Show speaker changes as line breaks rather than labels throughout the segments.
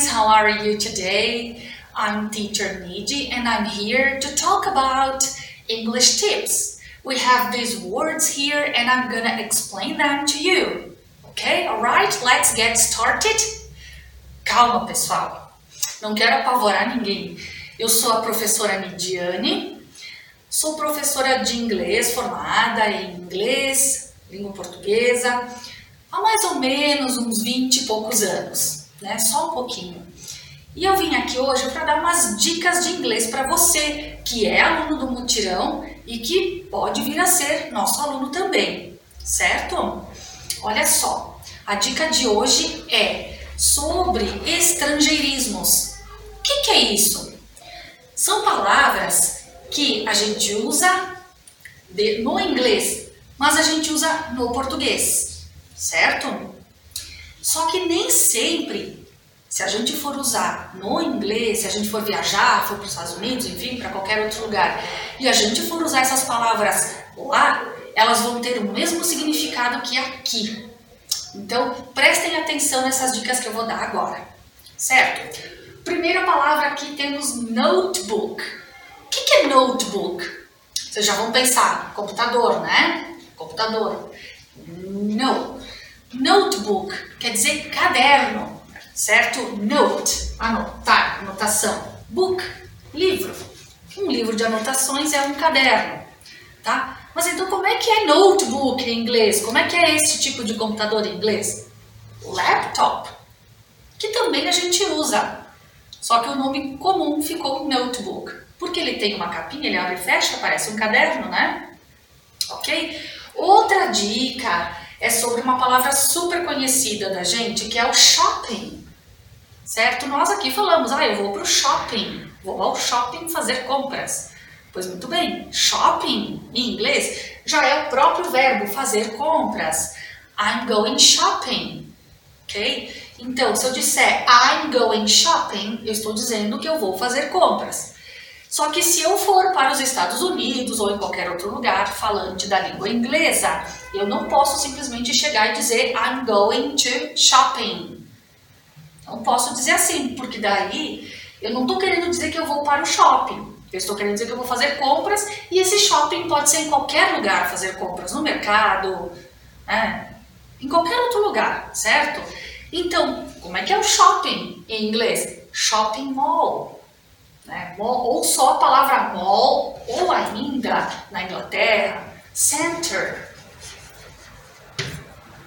guys, how are you today? I'm teacher Niji and I'm here to talk about English tips. We have these words here and I'm gonna explain them to you. Okay, alright, let's get started. Calma pessoal, não quero apavorar ninguém. Eu sou a professora Nidiane, sou professora de inglês formada em inglês, língua portuguesa, há mais ou menos uns 20 e poucos anos, né? Só um pouquinho. E eu vim aqui hoje para dar umas dicas de inglês para você que é aluno do Mutirão e que pode vir a ser nosso aluno também, certo? Olha só, a dica de hoje é sobre estrangeirismos. O que, que é isso? São palavras que a gente usa no inglês, mas a gente usa no português certo? Só que nem sempre, se a gente for usar no inglês, se a gente for viajar, for para os Estados Unidos, enfim, para qualquer outro lugar, e a gente for usar essas palavras lá, elas vão ter o mesmo significado que aqui. Então, prestem atenção nessas dicas que eu vou dar agora, certo? Primeira palavra aqui temos notebook. O que é notebook? Vocês já vão pensar, computador, né? Computador. Não. Notebook quer dizer caderno, certo? Note, anotar, anotação. Book, livro. Um livro de anotações é um caderno, tá? Mas então como é que é notebook em inglês? Como é que é esse tipo de computador em inglês? Laptop, que também a gente usa. Só que o nome comum ficou notebook, porque ele tem uma capinha, ele abre e fecha, parece um caderno, né? Ok? Outra dica é sobre uma palavra super conhecida da gente, que é o shopping. Certo? Nós aqui falamos, ah, eu vou para o shopping, vou ao shopping fazer compras. Pois muito bem, shopping em inglês já é o próprio verbo fazer compras. I'm going shopping, ok? Então, se eu disser I'm going shopping, eu estou dizendo que eu vou fazer compras. Só que se eu for para os Estados Unidos ou em qualquer outro lugar falante da língua inglesa, eu não posso simplesmente chegar e dizer I'm going to shopping. Não posso dizer assim, porque daí eu não estou querendo dizer que eu vou para o shopping. Eu estou querendo dizer que eu vou fazer compras e esse shopping pode ser em qualquer lugar fazer compras, no mercado, né? em qualquer outro lugar, certo? Então, como é que é o shopping em inglês? Shopping mall né? ou só a palavra mall, ou ainda na Inglaterra, center.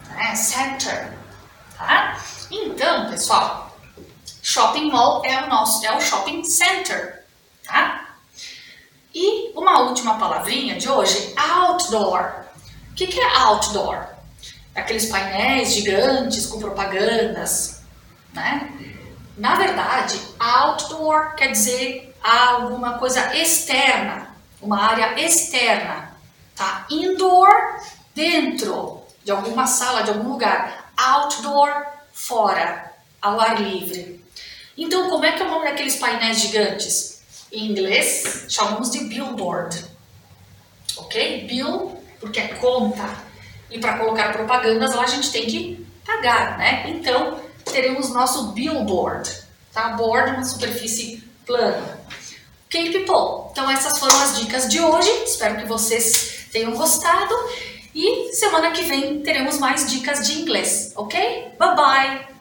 Né? Center. Tá? Então, pessoal, shopping mall é o nosso, é o shopping center. Tá? E uma última palavrinha de hoje, outdoor. O que, que é outdoor? Aqueles painéis gigantes com propagandas, né? Na verdade, outdoor quer dizer alguma coisa externa, uma área externa, tá? Indoor, dentro de alguma sala, de algum lugar. Outdoor, fora, ao ar livre. Então, como é que é o nome daqueles painéis gigantes? Em inglês, chamamos de billboard. Ok? Bill, porque é conta. E para colocar propagandas lá a gente tem que pagar, né? Então, teremos nosso billboard, tá? Board, uma superfície plana. Ok, people? Então essas foram as dicas de hoje. Espero que vocês tenham gostado. E semana que vem teremos mais dicas de inglês, ok? Bye bye!